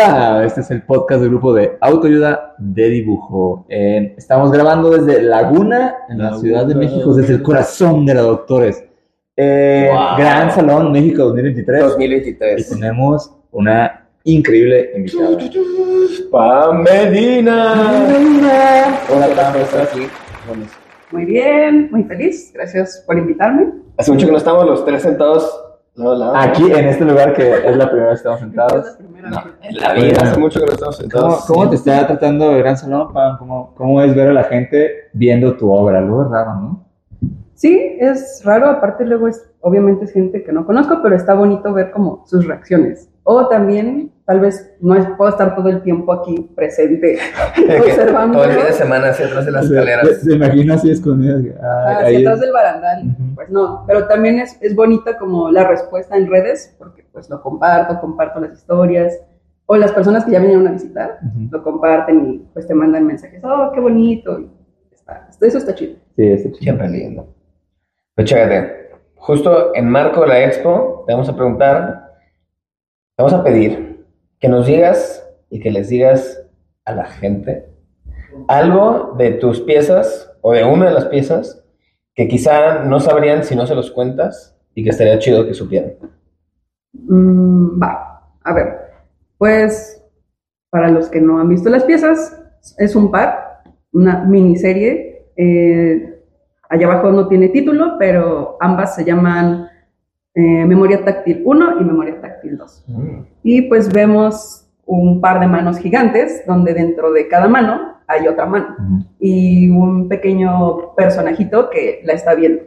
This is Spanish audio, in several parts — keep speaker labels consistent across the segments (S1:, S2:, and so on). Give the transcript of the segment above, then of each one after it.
S1: Hola, este es el podcast del grupo de autoayuda de dibujo. Eh, estamos grabando desde Laguna, en la Ciudad de México, desde el corazón de la Doctores. Eh,
S2: Wow.
S1: Gran Salón México 2023. Y
S2: 2023.
S1: tenemos una increíble invitada.
S2: Pam Medina.
S1: Hola, Pam, ¿cómo estás?
S2: aquí.
S3: Muy bien, muy feliz. Gracias por invitarme.
S2: Hace mucho que no estamos los tres sentados lado.
S1: Aquí, en este lugar que es la primera vez que estamos
S3: Es
S1: sentados.
S3: la primera
S2: No,
S3: vez.
S2: en la vida. Hace mucho que no estamos
S1: ¿Cómo,
S2: sentados.
S1: cómo te está tratando el Gran Salón, Pam? ¿Cómo, ¿Cómo es ver a la gente viendo tu obra? Algo raro, ¿no?
S3: Sí, es raro. Aparte, luego es, obviamente, es gente que no conozco, pero está bonito ver como sus reacciones. O también, tal vez, no es, puedo estar todo el tiempo aquí presente, observando.
S2: Todo el fin de semana hacia atrás de las escaleras.
S1: Se imagina así escondidas.
S3: Ah, hacia atrás del barandal.
S1: Ujú.
S3: Pues no, pero también es, es bonita como la respuesta en redes, porque pues lo comparto, comparto las historias, o las personas que ya vinieron a visitar, lo comparten y pues te mandan mensajes, oh, qué bonito, y está, eso está chido.
S1: Sí, está chido.
S2: Siempre lindo. Pero chécate, justo en marco de la expo, te vamos a preguntar, vamos a pedir que nos digas y que les digas a la gente algo de tus piezas o de una de las piezas que quizá no sabrían si no se los cuentas y que estaría chido que supieran.
S3: Mm, va, a ver, pues para los que no han visto las piezas, es un par, una miniserie. eh, allá abajo no tiene título, pero ambas se llaman eh, Memoria Táctil 1 y Memoria Táctil 2. Y pues vemos un par de manos gigantes, donde dentro de cada mano hay otra mano
S1: Ujú.
S3: y un pequeño personajito que la está viendo.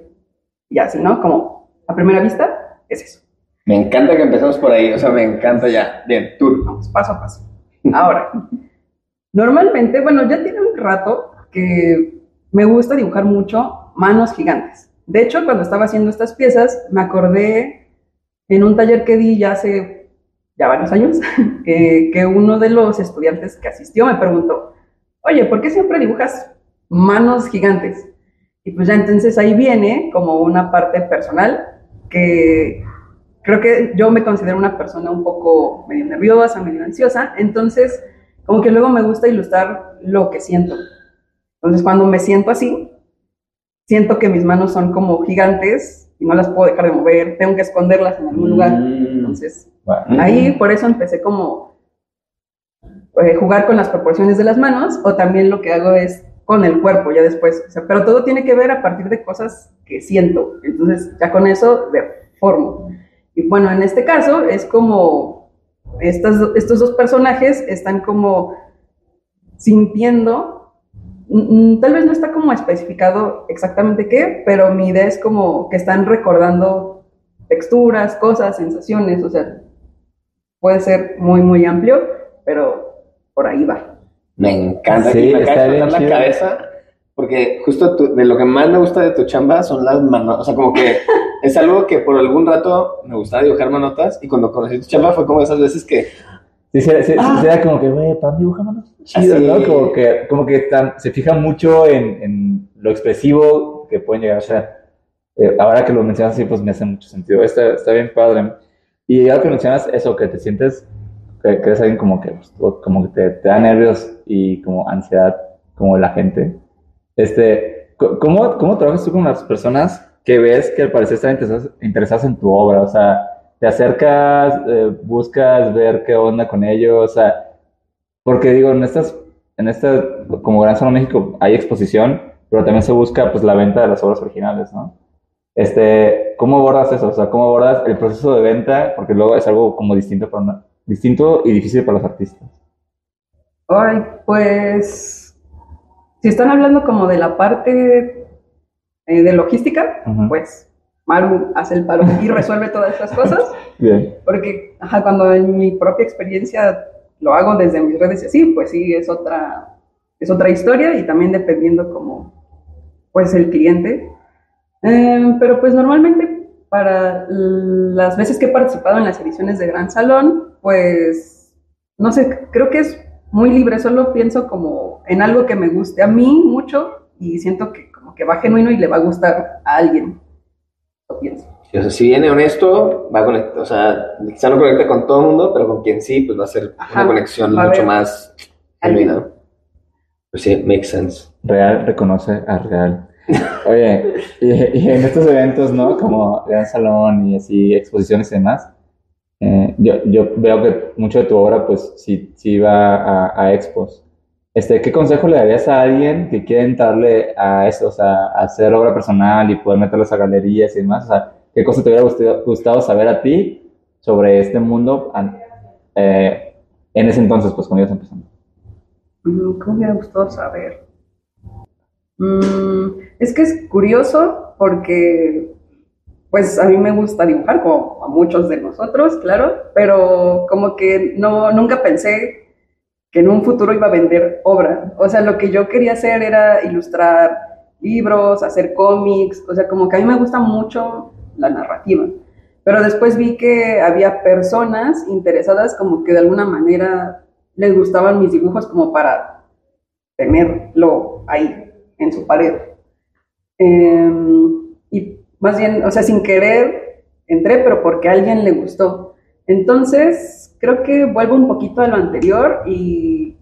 S3: Y así, ¿no? Como a primera vista, es eso.
S2: Me encanta que empecemos por ahí, o sea, me encanta ya. Bien, tú.
S3: Vamos paso a paso. Ahora, normalmente, bueno, ya tiene un rato que me gusta dibujar mucho manos gigantes. De hecho, cuando estaba haciendo estas piezas, me acordé en un taller que di ya hace ya varios años, que, uno de los estudiantes que asistió me preguntó, oye, ¿por qué siempre dibujas manos gigantes? Y pues ya entonces ahí viene como una parte personal que creo que yo me considero una persona un poco medio nerviosa, medio ansiosa, entonces como que luego me gusta ilustrar lo que siento. Entonces cuando me siento así, siento que mis manos son como gigantes y no las puedo dejar de mover, tengo que esconderlas en algún lugar. Entonces
S1: Bueno,
S3: ahí por eso empecé como eh, jugar con las proporciones de las manos o también lo que hago es con el cuerpo ya después. O sea, pero todo tiene que ver a partir de cosas que siento. Entonces ya con eso formo. Y bueno, en este caso es como estas, estos dos personajes están como sintiendo, mm, mm, tal vez no está como especificado exactamente qué, pero mi idea es como que están recordando texturas, cosas, sensaciones, o sea, puede ser muy, muy amplio, pero por ahí va.
S2: Me encanta.
S1: Sí,
S2: me
S1: está bien
S2: la
S1: chido.
S2: cabeza porque justo tu- de lo que más me gusta de tu chamba son las manos. O sea, como que es algo que por algún rato me gustaba dibujar manotas y cuando conocí tu chamba fue como esas veces que
S1: sí, sí, sí,
S2: Ah.
S1: sí, era como que, güey, Pam dibuja manos chido,
S2: Así.
S1: ¿no? Como que, como que tan- se fija mucho en, en lo expresivo que pueden llegar a ser. Eh, ahora que lo mencionas así, pues me hace mucho sentido. Está, está bien padre. Y ahora que mencionas eso, que te sientes, que, que eres alguien como que, como que te, te da nervios y como ansiedad, como la gente. Este, ¿cómo, ¿Cómo trabajas tú con las personas que ves que al parecer están interesadas, interesadas en tu obra? O sea, te acercas, eh, buscas ver qué onda con ellos, o sea, porque digo, en estas, en esta, como Gran Salón México hay exposición, pero también se busca pues la venta de las obras originales, ¿no? Este, ¿cómo abordas eso? O sea, ¿cómo abordas el proceso de venta? Porque luego es algo como distinto para una- distinto y difícil para los artistas.
S3: Ay, pues, si están hablando como de la parte eh, de logística,
S1: Ujú.
S3: pues Maru hace el paro y resuelve todas estas cosas,
S1: Bien.
S3: porque ajá, cuando en mi propia experiencia lo hago desde mis redes y así, pues sí, es otra, es otra historia y también dependiendo como, pues, el cliente. Eh, pero pues normalmente para las veces que he participado en las ediciones de Gran Salón, pues, no sé, creo que es muy libre, solo pienso como en algo que me guste a mí mucho y siento que como que va genuino y le va a gustar a alguien. Lo pienso.
S2: Sí, o sea, si viene honesto, va a conectar, o sea, quizá no conecta con todo el mundo, pero con quien sí, pues va a ser
S3: Ajá,
S2: una conexión mucho más genuina. Pues sí, makes sense.
S1: Real reconoce a real. Oye, y, y en estos eventos, ¿no? Como Gran Salón y así, exposiciones y demás, eh, yo, yo veo que mucho de tu obra, pues, sí, sí va a, a expos. Este, ¿qué consejo le darías a alguien que quiere entrarle a eso, o sea, a hacer obra personal y poder meterlos a galerías y demás? O sea, ¿qué cosa te hubiera gustado, gustado saber a ti sobre este mundo eh, en ese entonces, pues, cuando ibas empezando?
S3: Mm, ¿Cómo me hubiera gustado saber? Mm, es que es curioso porque, pues a mí me gusta dibujar, como a muchos de nosotros, claro, pero como que no, nunca pensé que en un futuro iba a vender obra. O sea, lo que yo quería hacer era ilustrar libros, hacer cómics, o sea, como que a mí me gusta mucho la narrativa. Pero después vi que había personas interesadas como que de alguna manera les gustaban mis dibujos como para tenerlo ahí en su pared. Eh, y más bien, o sea, sin querer entré, pero porque a alguien le gustó. Entonces, creo que vuelvo un poquito a lo anterior y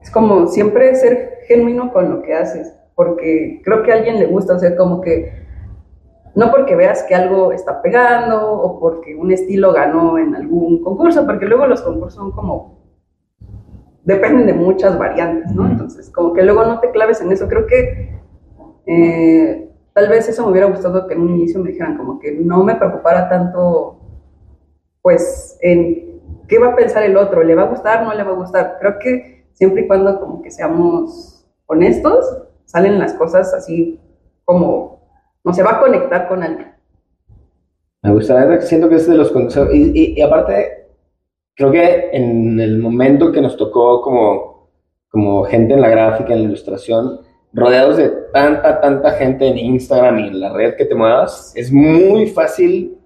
S3: es como siempre ser genuino con lo que haces, porque creo que a alguien le gusta, o sea, como que no porque veas que algo está pegando o porque un estilo ganó en algún concurso, porque luego los concursos son como dependen de muchas variantes, ¿no? Entonces, como que luego no te claves en eso. Creo que eh, tal vez eso me hubiera gustado que en un inicio me dijeran como que no me preocupara tanto, pues, en qué va a pensar el otro, le va a gustar, no le va a gustar. Creo que siempre y cuando como que seamos honestos, salen las cosas así como, no se va a conectar con alguien.
S2: Me gusta, siento que es de los consejos. Y, y- y aparte, creo que en el momento que nos tocó como, como gente en la gráfica, en la ilustración, rodeados de tanta, tanta gente en Instagram y en la red que te muevas, es muy fácil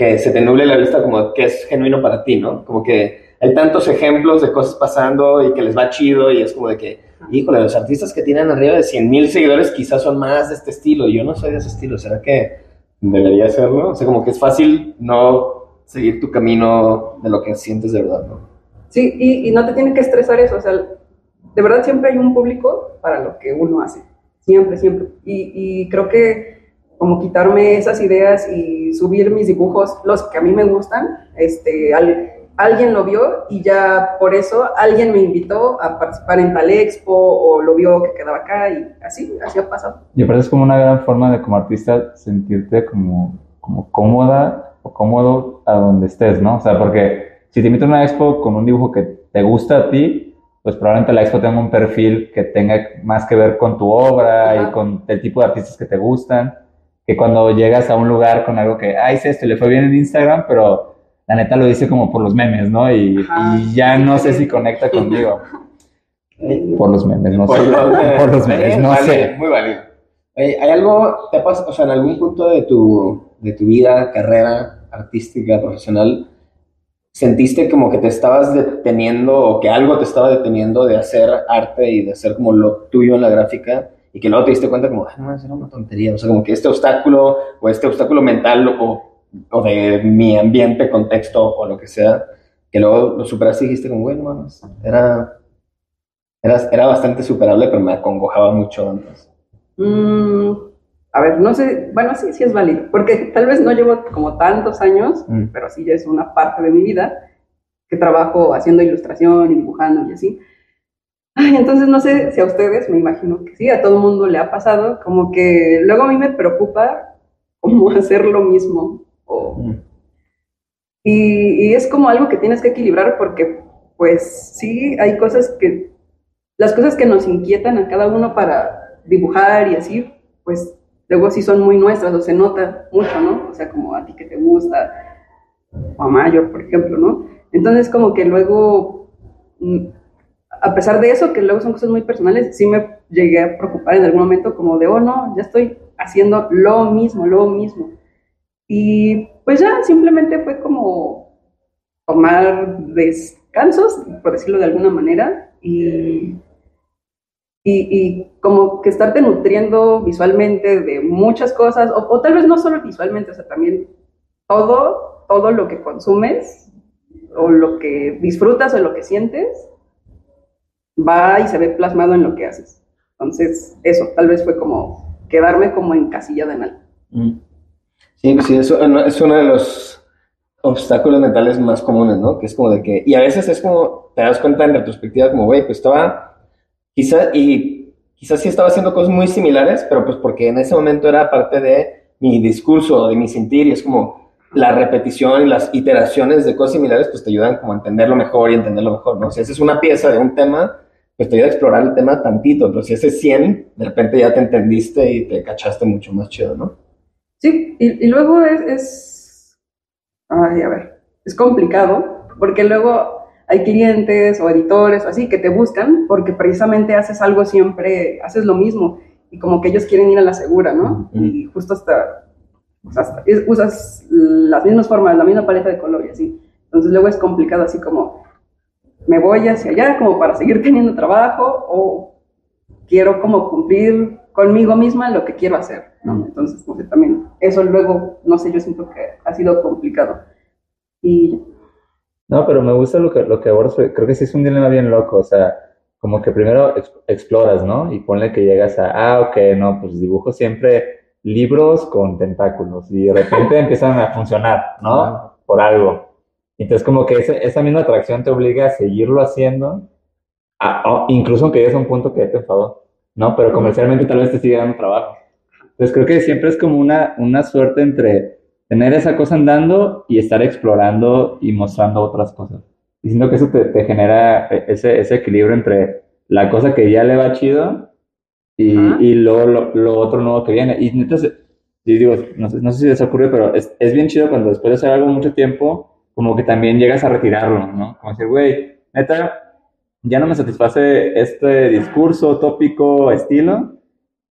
S2: que se te nuble la vista como que es genuino para ti, ¿no? Como que hay tantos ejemplos de cosas pasando y que les va chido y es como de que, híjole, los artistas que tienen arriba de 100 mil seguidores quizás son más de este estilo. Yo no soy de ese estilo, ¿será que debería serlo? O sea, como que es fácil no seguir tu camino de lo que sientes de verdad, ¿no?
S3: Sí, y, y no te tiene que estresar eso, o sea, de verdad siempre hay un público para lo que uno hace, siempre, siempre. Y, y creo que como quitarme esas ideas y subir mis dibujos, los que a mí me gustan, este, al- alguien lo vio y ya por eso alguien me invitó a participar en tal expo o lo vio que quedaba acá y así, así ha pasado.
S1: Y aparte es como una gran forma de como artista sentirte como, como cómoda o cómodo a donde estés, ¿no? O sea, porque si te invitan a una expo con un dibujo que te gusta a ti, pues probablemente la expo tenga un perfil que tenga más que ver con tu obra
S3: Ajá.
S1: y con el tipo de artistas que te gustan, que cuando llegas a un lugar con algo que, ah, hice esto, y le fue bien en Instagram, pero la neta lo hice como por los memes, ¿no? Y,
S3: Ajá.
S1: y ya no sé si conecta conmigo. Por los memes, no sé.
S2: Por los,
S1: Por los memes, no
S2: válido,
S1: sé.
S2: Muy válido. Oye, ¿Hay algo, te ha pas- o sea, en algún punto de tu, de tu vida, carrera artística, profesional, sentiste como que te estabas deteniendo o que algo te estaba deteniendo de hacer arte y de hacer como lo tuyo en la gráfica y que luego te diste cuenta como, ah, no, eso era una tontería, o sea, como que este obstáculo o este obstáculo mental o, o de mi ambiente, contexto o lo que sea, que luego lo superaste y dijiste como, bueno, mames, era, era, era bastante superable, pero me acongojaba mucho antes.
S3: Mm, a ver, no sé, bueno, sí, sí es válido, porque tal vez no llevo como tantos años,
S2: Mm.
S3: pero sí ya es una parte de mi vida que trabajo haciendo ilustración y dibujando y así. Ay, entonces no sé si a ustedes, me imagino que sí, a todo el mundo le ha pasado, como que luego a mí me preocupa como hacer lo mismo. O,
S2: Mm.
S3: y, y es como algo que tienes que equilibrar porque, pues sí, hay cosas que, las cosas que nos inquietan a cada uno para dibujar y así, pues luego sí son muy nuestras o se nota mucho, ¿no? O sea, como a ti que te gusta, o a Mayor, por ejemplo, ¿no? Entonces como que luego, mm, a pesar de eso, que luego son cosas muy personales, sí me llegué a preocupar en algún momento como de, oh no, ya estoy haciendo lo mismo, lo mismo. Y pues ya simplemente fue como tomar descansos, por decirlo de alguna manera, y, y, y como que estarte nutriendo visualmente de muchas cosas, o, o tal vez no solo visualmente, o sea, también todo, todo lo que consumes, o lo que disfrutas, o lo que sientes, va y se ve plasmado en lo que haces. Entonces, eso, tal vez fue como quedarme como encasillada en algo.
S2: Mm. Sí, pues sí, eso es uno de los obstáculos mentales más comunes, ¿no? Que es como de que, y a veces es como, te das cuenta en retrospectiva, como, güey, pues estaba, quizás, y quizás sí estaba haciendo cosas muy similares, pero pues porque en ese momento era parte de mi discurso, de mi sentir, y es como la repetición y las iteraciones de cosas similares, pues te ayudan como a entenderlo mejor y entenderlo mejor, ¿no? Si haces una pieza de un tema, pues te ayuda a explorar el tema tantito, pero si haces 100, de repente ya te entendiste y te cachaste mucho más chido, ¿no?
S3: Sí, y, y luego es, es, ay, a ver, es complicado, porque luego hay clientes o editores o así que te buscan porque precisamente haces algo siempre, haces lo mismo, y como que ellos quieren ir a la segura, ¿no?
S2: Ujú.
S3: Y justo hasta, o sea, hasta- es- usas las mismas formas, la misma paleta de color y así. Entonces luego es complicado así como, me voy hacia allá como para seguir teniendo trabajo o quiero como cumplir conmigo misma lo que quiero hacer, ¿no? Entonces, como que también eso luego, no sé, yo siento que ha sido complicado. Y
S1: No, pero me gusta lo que, lo que abordas, creo que sí es un dilema bien loco, o sea, como que primero ex- exploras, ¿no? Y ponle que llegas a, ah, ok, no, pues dibujo siempre libros con tentáculos y de repente empiezan a funcionar, ¿no? Por algo. Entonces como que ese- esa misma atracción te obliga a seguirlo haciendo, a- o incluso aunque llegues a un punto que ya te enfadó, ¿no? Pero comercialmente tal vez te siga dando trabajo. Entonces creo que siempre es como una, una suerte entre tener esa cosa andando y estar explorando y mostrando otras cosas. Y siento que eso te, te genera e- ese, ese equilibrio entre la cosa que ya le va chido y,
S3: Ajá.
S1: y luego lo, lo otro nuevo que viene. Y entonces, yo digo, no sé, no sé si les ocurre, pero es, es bien chido cuando después de hacer algo mucho tiempo, como que también llegas a retirarlo, ¿no? Como decir, güey, neta, ya no me satisface este discurso, tópico, estilo.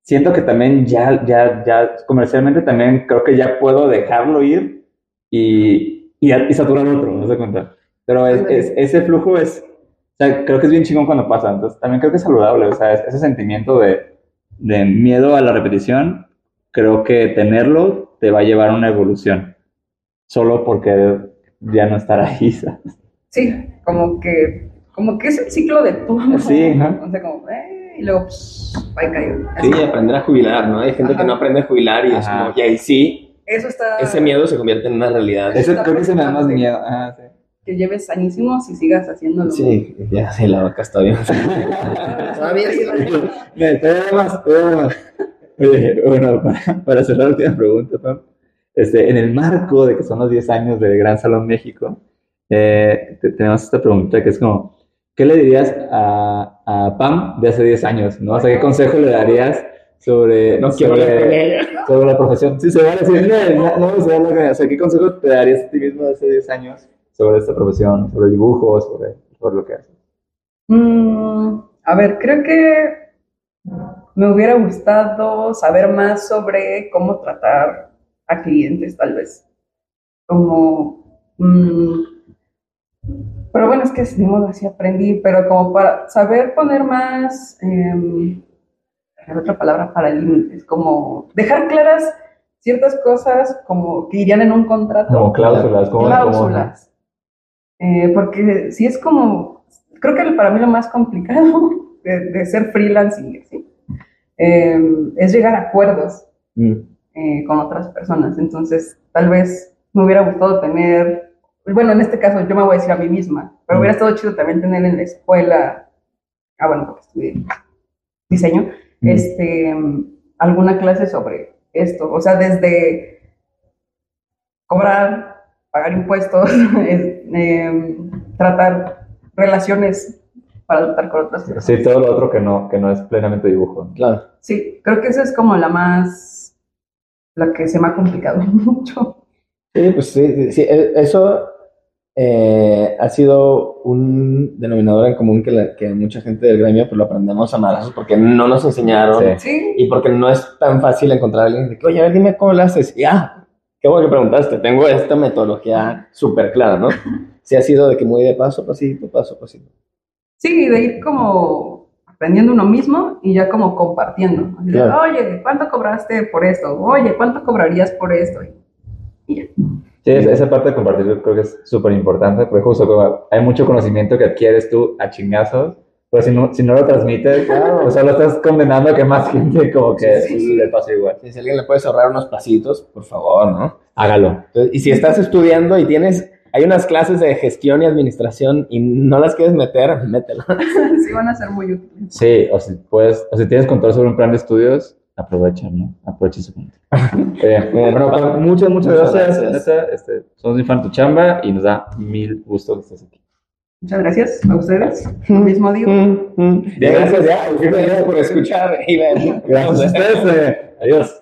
S1: Siento que también ya, ya, ya, comercialmente también creo que ya puedo dejarlo ir y, y, y saturar otro, ¿no se cuenta? Pero es, es- ese flujo es, o sea, creo que es bien chingón cuando pasa. Entonces, también creo que es saludable, o sea, es- ese sentimiento de, de miedo a la repetición, creo que tenerlo te va a llevar a una evolución. Solo porque ya no estar ahí, ¿sabes?
S3: sí, como que, como que es el ciclo de todo.
S1: Sí, ¿no?
S3: O sea, como, eh, y luego, va y cae.
S2: Sí, aprender a jubilar, ¿no? Hay gente que
S3: Ajá.
S2: no aprende a jubilar y es
S1: Ajá.
S2: como, y ahí sí,
S3: Eso está...
S2: ese miedo se convierte en una realidad.
S1: Ese creo que se me da más miedo. Ah, sí.
S3: Que lleves sanísimos y sigas haciéndolo.
S2: Sí, ya, sí, la vaca está bien.
S3: Todavía sí.
S1: Me todavía más, todavía más. Oye, bueno, para, para cerrar la última pregunta, Pam, este, en el marco de que son los 10 años del Gran Salón México, eh, te- tenemos esta pregunta que es como, ¿qué le dirías a, a Pam de hace 10 años? ¿no? O sea, ¿qué consejo le darías sobre,
S2: No
S1: sobre, sobre la profesión? Sí, se va a decir, no, no, no, se va a. O sea, ¿qué consejo te darías a ti mismo de hace 10 años sobre esta profesión, sobre el dibujo, sobre, sobre lo que haces?
S3: Mm, a ver, creo que me hubiera gustado saber más sobre cómo tratar a clientes, tal vez. Como, mm, pero bueno, es que ni modo así aprendí, pero como para saber poner más, em, ver, otra palabra para límites, como dejar claras ciertas cosas como que irían en un contrato
S1: Como cláusulas, como
S3: cláusulas. Eh, porque si es como, creo que para mí lo más complicado de, de ser freelancing ¿sí? Eh, es llegar a acuerdos
S2: Mm.
S3: Eh, con otras personas. Entonces, tal vez me hubiera gustado tener, bueno, en este caso yo me voy a decir a mí misma, pero
S1: Mm.
S3: hubiera estado chido también tener en la escuela, ah, bueno, porque estudié diseño,
S1: Mm.
S3: este, alguna clase sobre esto. O sea, desde cobrar, pagar impuestos, es, em, tratar relaciones para tratar con otras personas.
S1: Sí, todo lo otro que no, que no es plenamente dibujo.
S2: Claro.
S3: Sí, creo que esa es como la más, la que se me ha complicado mucho.
S2: Sí, pues sí, sí, e- eso eh, ha sido un denominador en común que, la- que mucha gente del gremio pues lo aprendemos a madrazos porque no nos enseñaron
S1: Sí.
S3: Sí,
S2: y porque no es tan fácil encontrar a alguien de que, oye, a ver, dime cómo lo haces. Y ah, qué bueno que preguntaste, tengo esta metodología súper clara, ¿no? Sí ha sido de que muy de paso a pasito, paso a pasito.
S3: sí, de ir como aprendiendo uno mismo y ya como compartiendo. Así de,
S2: Claro.
S3: Oye, ¿cuánto cobraste por esto? Oye, ¿cuánto cobrarías por esto? Y ya.
S1: Sí, esa, esa parte de compartir yo creo que es súper importante, porque justo como hay mucho conocimiento que adquieres tú a chingazos, pero si no, si no lo transmites, pues solo estás condenando a que más gente como que
S3: Sí.
S1: pues, le pase igual.
S2: Si alguien le puedes ahorrar unos pasitos, por favor, ¿no?
S1: Hágalo.
S2: Entonces, y si estás estudiando y tienes, hay unas clases de gestión y administración y no las quieres meter, mételas.
S3: sí van a ser muy útiles.
S1: Sí, o si puedes, o si tienes control sobre un plan de estudios, aprovecha, ¿no? Aprovecha ese punto. Eh, bueno, pues, muchas, muchas
S2: Muchas
S1: gracias.
S2: gracias.
S1: neta, este, somos muy fan de tu chamba y nos da mil gusto que estés aquí.
S3: Muchas gracias a ustedes. Lo mismo digo.
S2: Bien, gracias, ya. Gracias por escuchar.
S1: Gracias a ustedes. eh, adiós.